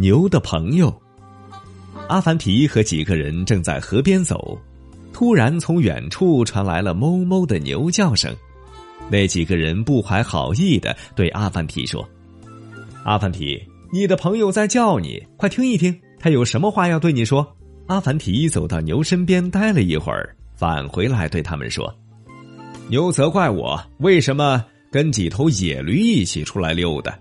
牛的朋友。阿凡提和几个人正在河边走突然从远处传来了哞哞的牛叫声。那几个人不怀好意的对阿凡提说阿凡提你的朋友在叫你快听一听他有什么话要对你说。阿凡提走到牛身边待了一会儿返回来对他们说牛责怪我为什么跟几头野驴一起出来溜达。